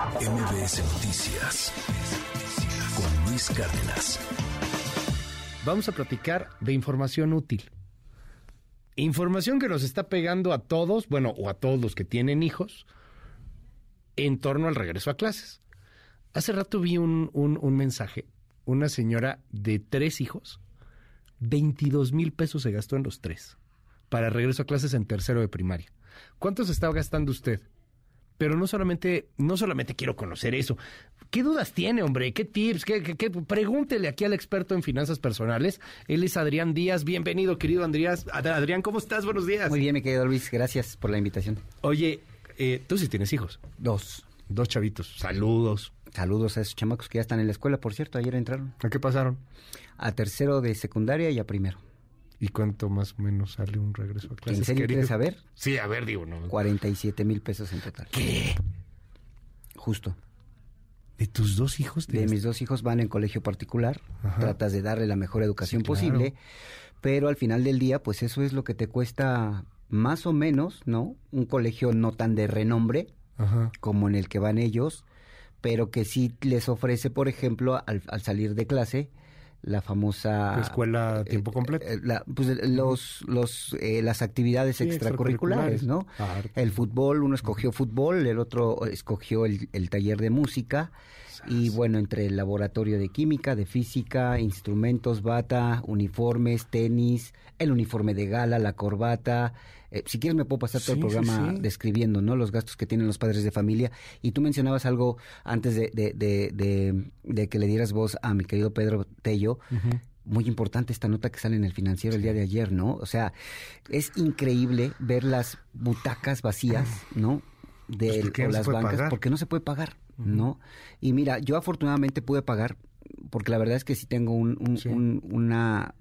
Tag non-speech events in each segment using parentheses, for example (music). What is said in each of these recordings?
MBS Noticias con Luis Cárdenas. Vamos a platicar de información útil. Información que nos está pegando a todos, bueno, o a todos los que tienen hijos, en torno al regreso a clases. Hace rato vi un, un, mensaje, una señora de tres hijos, 22 mil pesos se gastó en los tres, para regreso a clases en tercero de primaria. ¿Cuánto se está gastando usted? Pero no solamente, no solamente quiero conocer eso. ¿Qué dudas tiene, hombre? ¿Qué tips? ¿Qué, qué, Pregúntele aquí al experto en finanzas personales. Él es Adrián Díaz. Bienvenido, querido Andrías. Adrián, ¿cómo estás? Buenos días. Muy bien, mi querido Luis. Gracias por la invitación. Oye, eh, tú sí tienes hijos. Dos. Dos chavitos. Saludos. Saludos a esos chamacos que ya están en la escuela, por cierto. Ayer entraron. ¿A qué pasaron? A tercero de secundaria y a primero. ¿Y cuánto más o menos sale un regreso a clases? ¿En serio quieres saber? Sí, a ver, digo, ¿no? 47 mil pesos en total. ¿Qué? Justo. ¿De tus dos hijos? De mis dos hijos van en colegio particular. Tratas de darle la mejor educación posible. Pero al final del día, pues eso es lo que te cuesta más o menos, ¿no? Un colegio no tan de renombre como en el que van ellos, pero que sí les ofrece, por ejemplo, al salir de clase, la famosa escuela a tiempo completo. eh, pues los los eh, las actividades extracurriculares, no el fútbol uno escogió fútbol el otro escogió el, el taller de música y bueno, entre el laboratorio de química, de física, instrumentos, bata, uniformes, tenis, el uniforme de gala, la corbata. Eh, si quieres me puedo pasar todo el programa describiendo ¿no? los gastos que tienen los padres de familia. Y tú mencionabas algo antes de, de, que le dieras voz a mi querido Pedro Tello. Muy importante esta nota que sale en el financiero el día de ayer, ¿no? O sea, es increíble ver las butacas vacías, ¿no? De pues las bancas, porque no se puede pagar. ¿No? Y mira, yo afortunadamente pude pagar, porque la verdad es que sí tengo una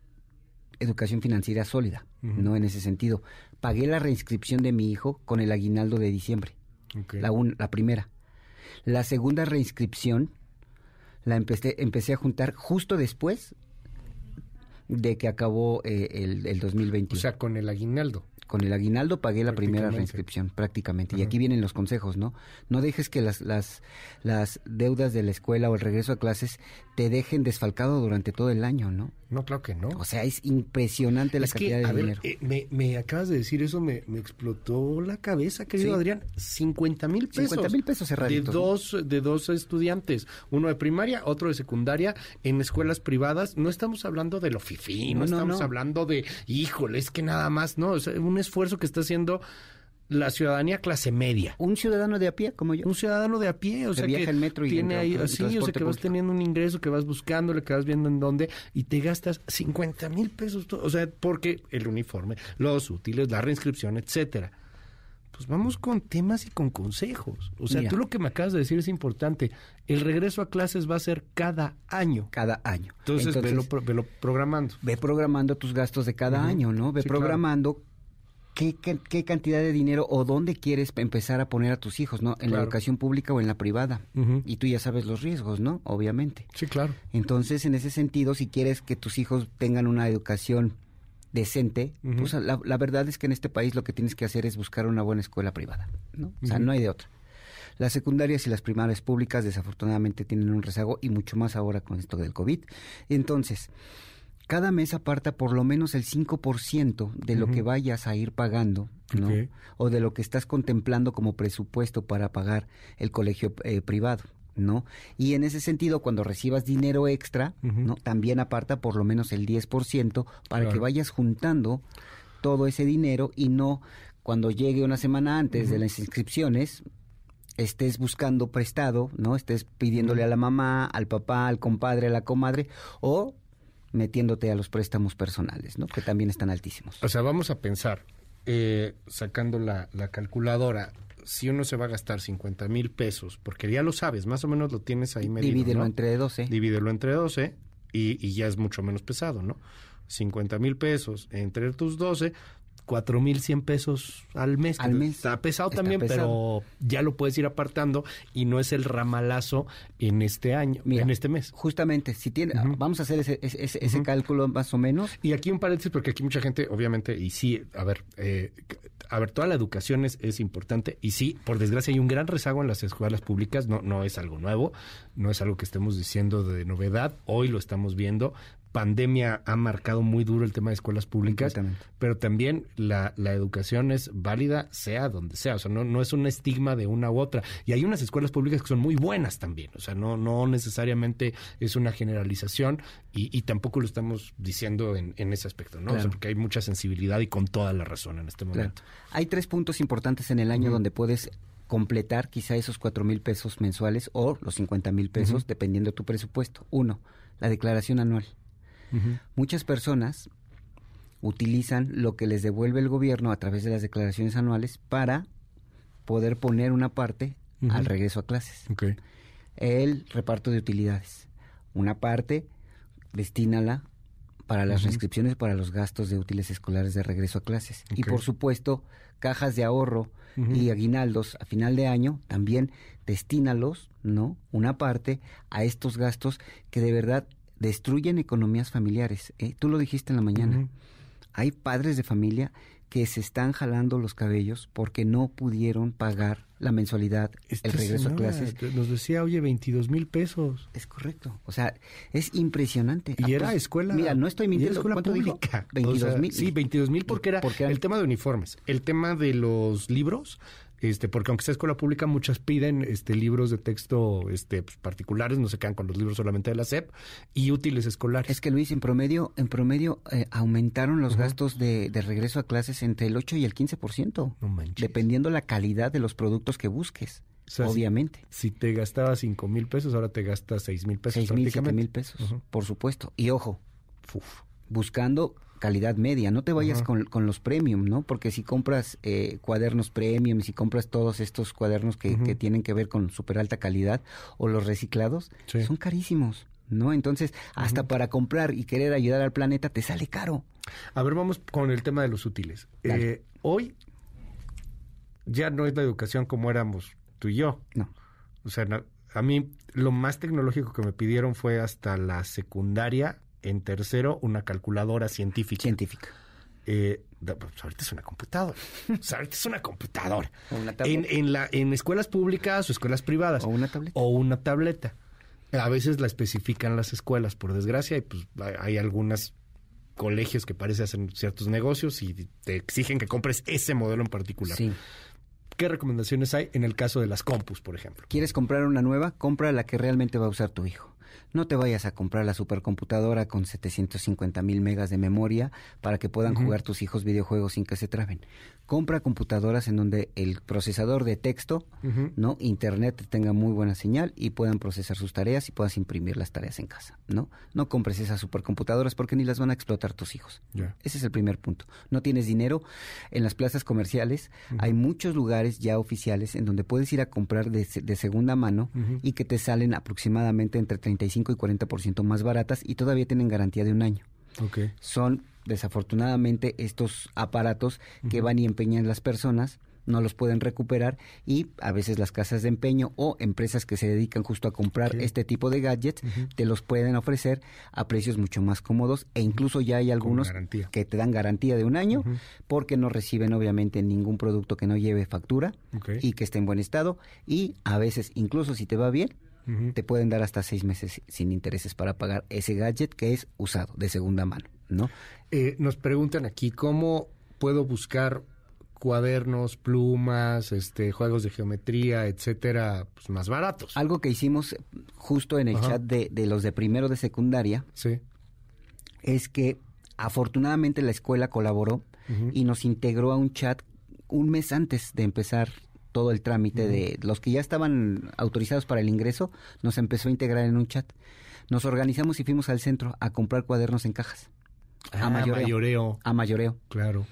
educación financiera sólida, ¿no? En ese sentido. Pagué la reinscripción de mi hijo con el aguinaldo de diciembre, la, la primera. La segunda reinscripción la empecé, empecé a juntar justo después de que acabó eh, el, el 2021. O sea, con el aguinaldo con el aguinaldo pagué la primera reinscripción prácticamente. Y aquí vienen los consejos, ¿no? No dejes que las, las, las deudas de la escuela o el regreso a clases te dejen desfalcado durante todo el año, ¿no? No, claro que no. O sea, es impresionante la cantidad de dinero. Eh, me, me, acabas de decir eso, me, me explotó la cabeza, querido Adrián. 50 mil pesos. 50 mil pesos De dos, de dos estudiantes, uno de primaria, otro de secundaria, en escuelas privadas. No estamos hablando de lo fifí, no, estamos hablando de, híjole, es que nada más, no, es un esfuerzo que está haciendo la ciudadanía clase media. Un ciudadano de a pie, como yo. Un ciudadano de a pie, o sea, que el metro y tiene ahí, así, o sea, que vas teniendo un ingreso, que vas buscándole, que vas viendo en dónde, y te gastas 50 mil pesos, o sea, porque el uniforme, los útiles, la reinscripción, etcétera. Pues vamos con temas y con consejos. O sea, tú lo que me acabas de decir es importante. El regreso a clases va a ser cada año. Cada año. Entonces, velo, programando. Ve programando tus gastos de cada año, ¿no? Ve programando qué, cantidad de dinero o dónde quieres empezar a poner a tus hijos, ¿no? En la educación pública o en la privada. Y tú ya sabes los riesgos, ¿no? Obviamente. Sí, claro. Entonces, en ese sentido, si quieres que tus hijos tengan una educación decente, pues la, la, verdad es que en este país lo que tienes que hacer es buscar una buena escuela privada, ¿no? O sea, no hay de otra. Las secundarias y las primarias públicas desafortunadamente tienen un rezago y mucho más ahora con esto del COVID. Entonces, cada mes aparta por lo menos el 5% de lo que vayas a ir pagando, ¿no? O de lo que estás contemplando como presupuesto para pagar el colegio eh, privado. ¿no? Y en ese sentido, cuando recibas dinero extra, ¿no? También aparta por lo menos el 10% para que vayas juntando todo ese dinero y no cuando llegue una semana antes de las inscripciones estés buscando prestado, ¿no? Estés pidiéndole a la mamá, al papá, al compadre, a la comadre o metiéndote a los préstamos personales, ¿no? Que también están altísimos. O sea, vamos a pensar, eh, sacando la, calculadora, si uno se va a gastar 50 mil pesos, porque ya lo sabes, más o menos lo tienes ahí medido, Divídelo entre 12. Divídelo entre 12 y, y ya es mucho menos pesado, ¿no? 50 mil pesos entre tus 12, 4.100 pesos al mes. Al mes. Está pesado también, pero ya lo puedes ir apartando y no es el ramalazo en este año, en este mes. Justamente, si tiene, vamos a hacer ese, ese, cálculo más o menos. Y aquí un paréntesis, porque aquí mucha gente, obviamente, y sí, a ver, eh, a ver, toda la educación es, es, importante y sí, por desgracia hay un gran rezago en las escuelas públicas, no, no es algo nuevo, no es algo que estemos diciendo de novedad, hoy lo estamos viendo, pandemia ha marcado muy duro el tema de escuelas públicas, pero también la, la, educación es válida sea donde sea, o sea, no, no es un estigma de una u otra. Y hay unas escuelas públicas que son muy buenas también, o sea, no, no necesariamente es una generalización y, y tampoco lo estamos diciendo en, en ese aspecto, ¿no? O sea, porque hay mucha sensibilidad y con toda la razón en este momento. Hay tres puntos importantes en el año donde puedes completar quizá esos cuatro mil pesos mensuales o los cincuenta mil pesos, dependiendo de tu presupuesto. Uno, la declaración anual. Muchas personas utilizan lo que les devuelve el gobierno a través de las declaraciones anuales para poder poner una parte al regreso a clases. El reparto de utilidades. Una parte, destínala para las inscripciones para los gastos de útiles escolares de regreso a clases. Y por supuesto, cajas de ahorro y aguinaldos a final de año, también destínalos, ¿no? Una parte a estos gastos que de verdad destruyen economías familiares. ¿eh? Tú lo dijiste en la mañana. Hay padres de familia que se están jalando los cabellos porque no pudieron pagar la mensualidad, el regreso a clases. Nos decía, oye, 22 mil pesos. Es correcto. O sea, es impresionante. Y era escuela. Mira, no estoy mintiendo. Escuela ¿Cuánto pública. (laughs) 22 mil. sí, 22 mil porque era el tema de uniformes. El tema de los libros este, porque aunque sea escuela pública, muchas piden este, libros de texto este, pues, particulares, no se quedan con los libros solamente de la SEP, y útiles escolares. Es que Luis, en promedio, en promedio eh, aumentaron los gastos de, regreso a clases entre el 8 y el 15%, no dependiendo la calidad de los productos que busques. obviamente. Si, te gastabas 5 mil pesos, ahora te gastas 6 mil pesos. 6 mil, 7 mil pesos, por supuesto. Y ojo, buscando calidad media, no te vayas con, con, los premium, ¿no? Porque si compras eh, cuadernos premium, si compras todos estos cuadernos que, que, tienen que ver con super alta calidad o los reciclados, son carísimos, ¿no? Entonces, hasta para comprar y querer ayudar al planeta te sale caro. A ver, vamos con el tema de los útiles. Eh, hoy ya no es la educación como éramos tú y yo. No. O sea, a mí lo más tecnológico que me pidieron fue hasta la secundaria en tercero, una calculadora científica. Científica. Eh, pues ahorita es una computadora. ahorita es una computadora. en, en, la, en escuelas públicas o escuelas privadas. O una tableta. O una tableta. A veces la especifican las escuelas, por desgracia, y pues hay algunos colegios que parece hacen ciertos negocios y te exigen que compres ese modelo en particular. Sí. ¿Qué recomendaciones hay en el caso de las compus, por ejemplo? ¿Quieres comprar una nueva? Compra la que realmente va a usar tu hijo. No te vayas a comprar la supercomputadora con 750 mil megas de memoria para que puedan jugar tus hijos videojuegos sin que se traben. Compra computadoras en donde el procesador de texto, ¿no? Internet tenga muy buena señal y puedan procesar sus tareas y puedas imprimir las tareas en casa, ¿no? No compres esas supercomputadoras porque ni las van a explotar tus hijos. Ese es el primer punto. No tienes dinero. En las plazas comerciales hay muchos lugares ya oficiales en donde puedes ir a comprar de, de segunda mano y que te salen aproximadamente entre 35 y 40% más baratas y todavía tienen garantía de un año. Son desafortunadamente estos aparatos que van y empeñan las personas no los pueden recuperar y a veces las casas de empeño o empresas que se dedican justo a comprar este tipo de gadgets te los pueden ofrecer a precios mucho más cómodos e incluso ya hay algunos que te dan garantía de un año porque no reciben obviamente ningún producto que no lleve factura y que esté en buen estado y a veces incluso si te va bien te pueden dar hasta seis meses sin intereses para pagar ese gadget que es usado de segunda mano, ¿no? Eh, nos preguntan aquí cómo puedo buscar cuadernos, plumas, este, juegos de geometría, etcétera, pues más baratos. Algo que hicimos justo en el chat de, de, los de primero de secundaria sí. es que afortunadamente la escuela colaboró y nos integró a un chat un mes antes de empezar todo el trámite de los que ya estaban autorizados para el ingreso, nos empezó a integrar en un chat. Nos organizamos y fuimos al centro a comprar cuadernos en cajas. a ah, mayoreo. A mayoreo. Claro.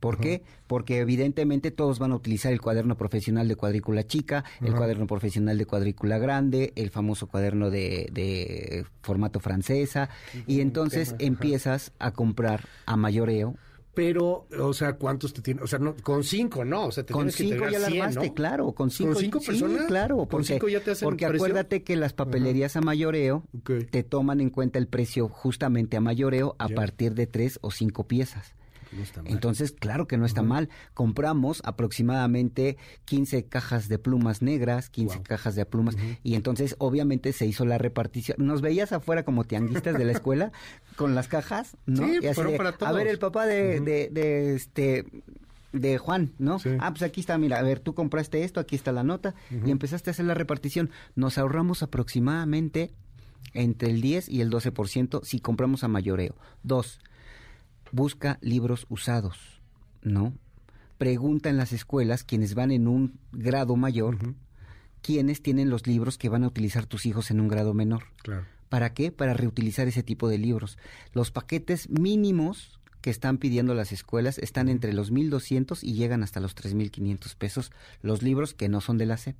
¿Por qué? Porque evidentemente todos van a utilizar el cuaderno profesional de cuadrícula chica, el cuaderno profesional de cuadrícula grande, el famoso cuaderno de, de formato francesa, y entonces empiezas a comprar a mayoreo pero, o sea, ¿cuántos te tienen? O sea, no, con cinco, ¿no? O sea, te con tienes cinco que ya la armaste, claro. Con cinco, ¿Con cinco personas? Sí, claro. Porque, con cinco ya te hacen Porque acuérdate que las papelerías a mayoreo te toman en cuenta el precio justamente a mayoreo a partir de tres o cinco piezas. No. Entonces, claro que no está mal. Compramos aproximadamente 15 cajas de plumas negras, 15 cajas de plumas, y entonces obviamente se hizo la repartición. Nos veías afuera como tianguistas de la escuela (laughs) con las cajas, ¿no? Sí, Y así fueron de, para A ver, todos. el papá de, de, de este de Juan, ¿no? Sí. Ah, pues aquí está, mira, a ver, tú compraste esto, aquí está la nota, y empezaste a hacer la repartición. Nos ahorramos aproximadamente entre el 10 y el 12% si compramos a mayoreo. Dos, busca libros usados, ¿no? Pregunta en las escuelas, quienes van en un grado mayor, quiénes tienen los libros que van a utilizar tus hijos en un grado menor. Claro. ¿Para qué? Para reutilizar ese tipo de libros. Los paquetes mínimos que están pidiendo las escuelas están entre los 1.200 y llegan hasta los 3.500 pesos los libros que no son de la SEP,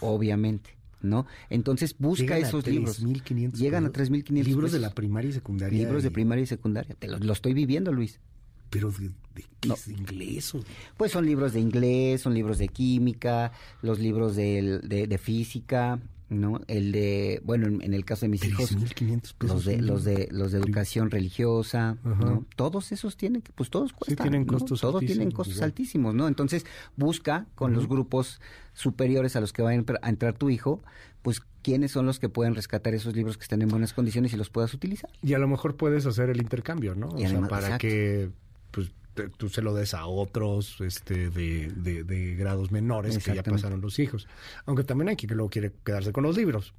obviamente, ¿no? Entonces busca Llegan esos libros. 3,500 Llegan a pesos. 3.500 Libros de pesos. la primaria y secundaria. Libros de primaria y secundaria. Te lo, lo estoy viviendo, Luis. Pero de, de, ¿qué No. es? ¿De inglés o de- Pues son libros de inglés, son libros de química, los libros de, de física, ¿no? El de, bueno, en, en el caso de mis hijos, 3,500 pesos. los de los de los de educación religiosa, Ajá. ¿no? Todos esos tienen que pues todos cuestan, tienen ¿no? costos todos tienen altísimos, costos igual. altísimos, ¿no? Entonces, busca con los grupos superiores a los que va a entrar, tu hijo, pues quiénes son los que pueden rescatar esos libros que están en buenas condiciones y los puedas utilizar. Y a lo mejor puedes hacer el intercambio, ¿no? O sea, para exacto. que pues te- tú se lo des a otros este de, de, de grados menores que ya pasaron los hijos. Aunque también hay quien que luego quiere quedarse con los libros.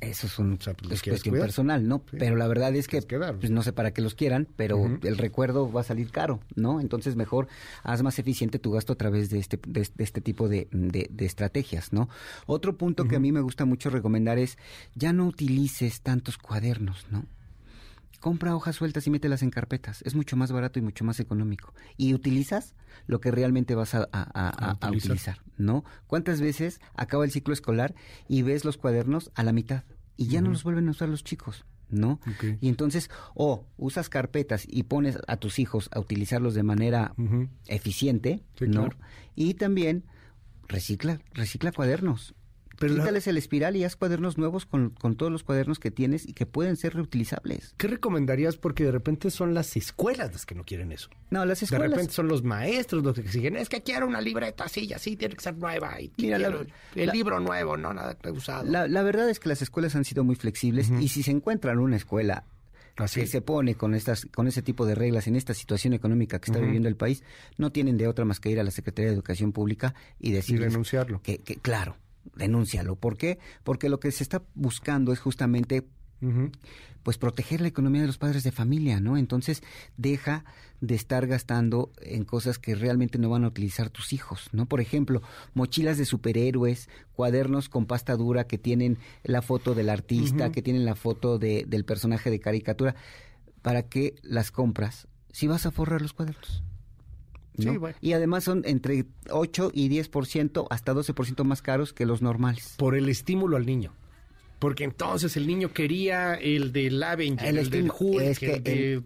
Eso es un O sea, pues, es quieres cuestión cuidar. personal, ¿no? Sí. Pero la verdad es que pues, no sé para qué los quieran, pero el recuerdo va a salir caro, ¿no? Entonces mejor haz más eficiente tu gasto a través de este de, de este tipo de, de- de estrategias, ¿no? Otro punto que a mí me gusta mucho recomendar es ya no utilices tantos cuadernos, ¿no? Compra hojas sueltas y mételas en carpetas. Es mucho más barato y mucho más económico. Y utilizas lo que realmente vas a, a- a- a- a utilizar. utilizar, ¿no? ¿Cuántas veces acaba el ciclo escolar y ves los cuadernos a la mitad y ya no los vuelven a usar los chicos? ¿No? Y entonces, o usas carpetas y pones a tus hijos a utilizarlos de manera eficiente, Sí, ¿no? claro. Y también recicla, recicla cuadernos. Pero la- Quítales el espiral y haz cuadernos nuevos con, con todos los cuadernos que tienes y que pueden ser reutilizables. ¿Qué recomendarías? Porque de repente son las escuelas las que no quieren eso. No, las De escuelas... repente son los maestros los que exigen, es que quiero una libreta así y así, tiene que ser nueva. Y Mira, la- el la- libro nuevo, no nada usado. La, la verdad es que las escuelas han sido muy flexibles y si se encuentran una escuela Así. que se pone con estas con ese tipo de reglas en esta situación económica que está viviendo el país, no tienen de otra más que ir a la Secretaría de Educación Pública y y decirles denunciarlo. que, que claro, denúncialo. ¿Por qué? Porque lo que se está buscando es justamente pues proteger la economía de los padres de familia, ¿no? Entonces, deja de estar gastando en cosas que realmente no van a utilizar tus hijos, ¿no? Por ejemplo, mochilas de superhéroes, cuadernos con pasta dura que tienen la foto del artista, que tienen la foto de, del personaje de caricatura. ¿Para qué las compras si vas a forrar los cuadernos? ¿No? Sí, bueno. Y además son entre 8 y 10%, hasta 12% más caros que los normales. Por el estímulo al niño. Porque entonces el niño quería el del Avenger, el, El del Hulk, es que el de- el-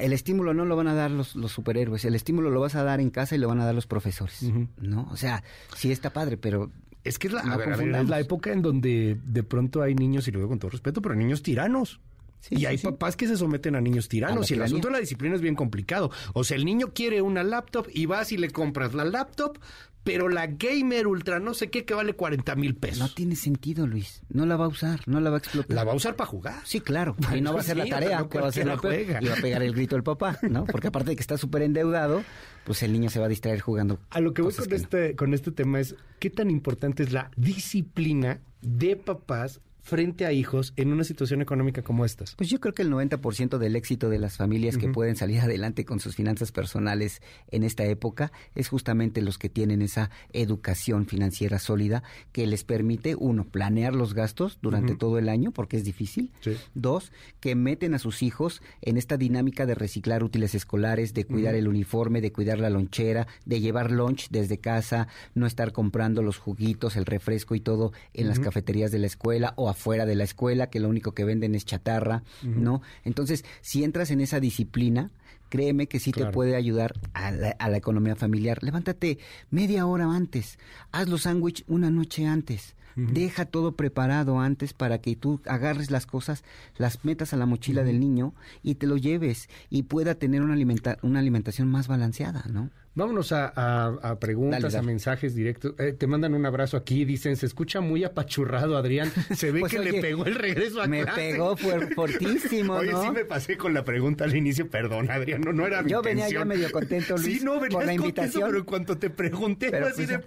El estímulo no lo van a dar los, los superhéroes, el estímulo lo vas a dar en casa y lo van a dar los profesores. ¿no? O sea, sí está padre, pero Es que es la, No a ver, a ver, es confundamos. la época en donde de pronto hay niños, y lo digo con todo respeto, pero niños tiranos. Sí, y sí, hay sí. papás que se someten a niños tiranos. Y el asunto de la disciplina es bien complicado. O sea, el niño quiere una laptop y vas y le compras la laptop, pero la gamer ultra no sé qué que vale 40 mil no pesos. tiene sentido, Luis. No la va a usar, no la va a explotar. La va a usar para jugar. Sí, claro. (laughs) Y no va a hacer la tarea, no que va a ser la juega. Y va a pegar el grito el papá, ¿no? Porque aparte de que está súper endeudado, pues el niño se va a distraer jugando. A lo que voy con que no. este, con este tema es qué tan importante es la disciplina de papás frente a hijos en una situación económica como estas. Pues yo creo que el 90% del éxito de las familias que pueden salir adelante con sus finanzas personales en esta época es justamente los que tienen esa educación financiera sólida que les permite, uno, planear los gastos durante todo el año porque es difícil. Sí. Dos, que meten a sus hijos en esta dinámica de reciclar útiles escolares, de cuidar el uniforme, de cuidar la lonchera, de llevar lunch desde casa, no estar comprando los juguitos, el refresco y todo en las cafeterías de la escuela o afuera de la escuela, que lo único que venden es chatarra, ¿no? Entonces, si entras en esa disciplina, créeme que sí te puede ayudar a la, economía familiar. Levántate media hora antes, haz los sándwiches una noche antes. Deja todo preparado antes para que tú agarres las cosas, las metas a la mochila del niño y te lo lleves y pueda tener una, una alimentación más balanceada, ¿no? Vámonos a, preguntas, a mensajes directos. Eh, te mandan un abrazo aquí, dicen, se escucha muy apachurrado, Adrián. (laughs) Se ve pues, que le pegó el regreso a me Me pegó fortísimo, (laughs) Oye, sí me pasé con la pregunta al inicio, perdón, Adrián, no, no era mi Yo venía ya medio contento, Luis, sí, no, por la invitación. pero en cuanto te pregunté, así pues de...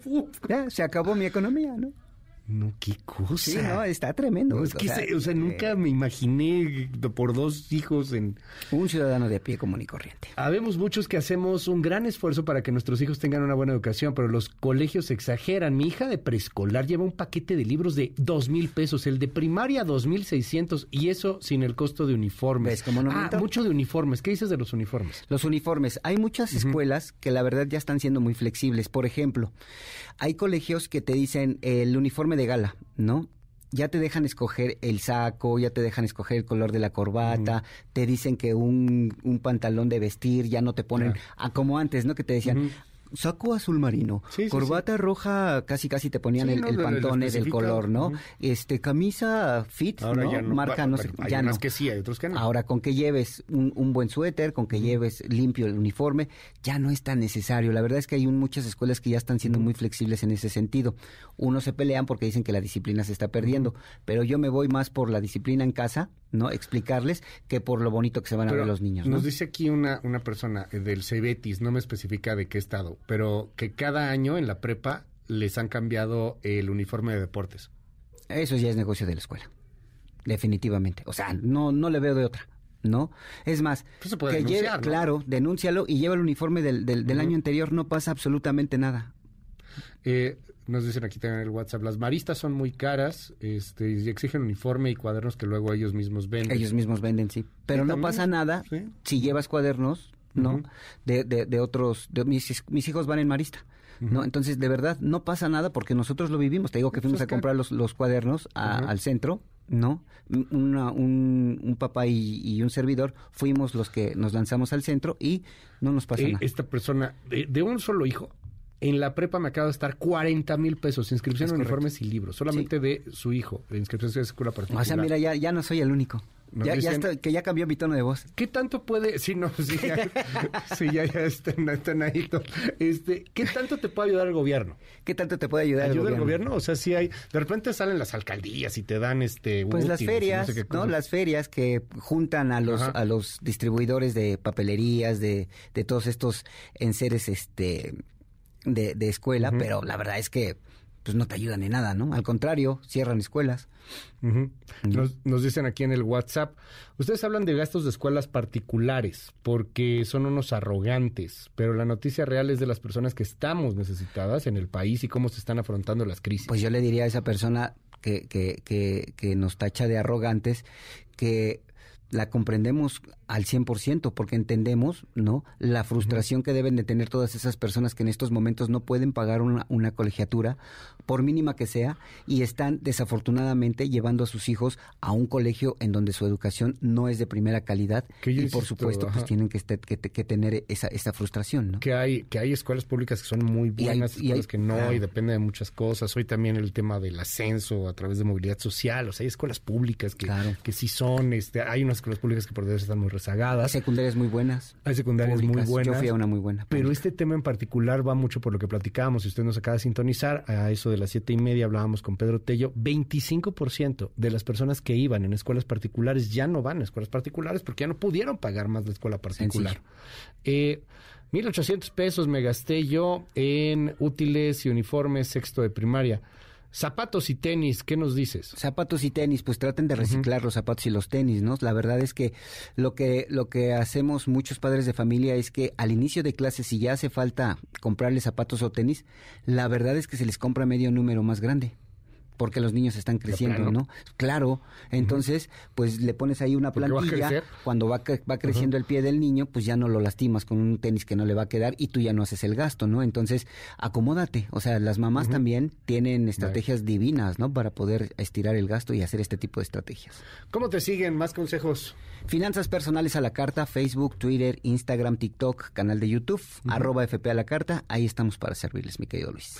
Ya, se acabó mi economía, ¿no? No, qué cosa. Sí, no, está tremendo. es que, o sea, nunca eh, me imaginé por dos hijos en... Un ciudadano de pie común y corriente. Habemos muchos que hacemos un gran esfuerzo para que nuestros hijos tengan una buena educación, pero los colegios exageran. Mi hija de preescolar lleva un paquete de libros de dos mil pesos, el de primaria dos mil seiscientos, y eso sin el costo de uniformes. ¿Ves cómo no ah, mucho de uniformes. ¿Qué dices de los uniformes? Los uniformes. Hay muchas escuelas que la verdad ya están siendo muy flexibles. Por ejemplo, hay colegios que te dicen el uniforme de gala, ¿no? ya te dejan escoger el saco, ya te dejan escoger el color de la corbata, te dicen que un, un, pantalón de vestir ya no te ponen a como antes, ¿no? Que te decían, saco azul marino, corbata roja, casi casi te ponían el, pantone del color, ¿no? Este camisa fit, ¿no? Marca no sé, ya no. que sí, hay otros que no. Ahora con que lleves un, buen suéter, con que lleves limpio el uniforme, ya no es tan necesario. La verdad es que hay muchas escuelas que ya están siendo muy flexibles en ese sentido. Unos se pelean porque dicen que la disciplina se está perdiendo, pero yo me voy más por la disciplina en casa, ¿no? Explicarles que por lo bonito que se van a ver los niños. Nos dice aquí una, una persona del Cebetis, no me especifica de qué estado, pero que cada año en la prepa les han cambiado el uniforme de deportes. Eso ya es negocio de la escuela. Definitivamente. O sea, no, no le veo de otra. ¿no? Es más, pues que lleve, claro, denúncialo y lleva el uniforme del, del, año anterior, no pasa absolutamente nada. Eh, nos dicen aquí también en el WhatsApp, las maristas son muy caras, este, y exigen uniforme y cuadernos que luego ellos mismos venden. Ellos mismos venden, sí. Pero no pasa nada si llevas cuadernos, ¿no? de, de, de, otros, de, mis, mis hijos van en marista. ¿no? Entonces, de verdad, no pasa nada porque nosotros lo vivimos. Te digo que fuimos a comprar los, los cuadernos al centro, ¿no? Una, un, un, papá y, un servidor fuimos los que nos lanzamos al centro y no nos pasó eh, nada. Esta persona, de, un solo hijo, en la prepa me acaba de estar 40 mil pesos, inscripción en uniformes y libros, solamente de su hijo, de inscripción de escuela particular. O sea, mira, ya, ya no soy el único. Ya, ya está, que ya cambió mi tono de voz. ¿Qué tanto puede, sí, no, sí, ya, sí, ya, ya están, están, ahí. Este, ¿Qué tanto te puede ayudar el gobierno? ¿Qué tanto te puede ayudar el gobierno? el gobierno? O sea, si hay, de repente salen las alcaldías y te dan este. Pues las ferias, no, Las ferias que juntan a los, a los distribuidores de papelerías, de, de todos estos enseres, este, de, de escuela, pero la verdad es que pues no te ayudan ni nada, ¿no? Al contrario, cierran escuelas. nos, dicen aquí en el WhatsApp, ustedes hablan de gastos de escuelas particulares porque son unos arrogantes, pero la noticia real es de las personas que estamos necesitadas en el país y cómo se están afrontando las crisis. Pues yo le diría a esa persona que, que, que, que nos tacha de arrogantes que la comprendemos al 100% porque entendemos, ¿no? La frustración que deben de tener todas esas personas que en estos momentos no pueden pagar una, una, colegiatura, por mínima que sea, y están desafortunadamente llevando a sus hijos a un colegio en donde su educación no es de primera calidad y por supuesto pues tienen que, que, que, tener esa, esa frustración, ¿no? Que hay, que hay escuelas públicas que son muy buenas, y hay, escuelas que no, y depende de muchas cosas. Hoy también el tema del ascenso a través de movilidad social, o sea, hay escuelas públicas que, que sí son, este, hay unas escuelas públicas que por desgracia están muy rezagadas. Hay secundarias muy buenas. Hay secundarias muy buenas. Yo fui a una muy buena. Pero este tema en particular va mucho por lo que platicábamos. Si usted nos acaba de sintonizar, a eso de las siete y media hablábamos con Pedro Tello. 25% de las personas que iban en escuelas particulares ya no van a escuelas particulares porque ya no pudieron pagar más la escuela particular. Eh, 1.800 pesos me gasté yo en útiles y uniformes sexto de primaria. Zapatos y tenis, ¿qué nos dices? Zapatos y tenis, pues traten de reciclar los zapatos y los tenis, ¿no? La verdad es que lo que lo que hacemos muchos padres de familia es que al inicio de clases si ya hace falta comprarles zapatos o tenis, la verdad es que se les compra medio número más grande. Porque los niños están creciendo, ¿no? Claro, entonces, pues le pones ahí una plantilla, cuando va, va creciendo el pie del niño, pues ya no lo lastimas con un tenis que no le va a quedar y tú ya no haces el gasto, ¿no? Entonces, acomódate, o sea, las mamás también tienen estrategias divinas, ¿no? Para poder estirar el gasto y hacer este tipo de estrategias. ¿Cómo te siguen? Más consejos. Finanzas personales a la carta, Facebook, Twitter, Instagram, TikTok, canal de YouTube, arroba FP a la carta, ahí estamos para servirles, mi querido Luis.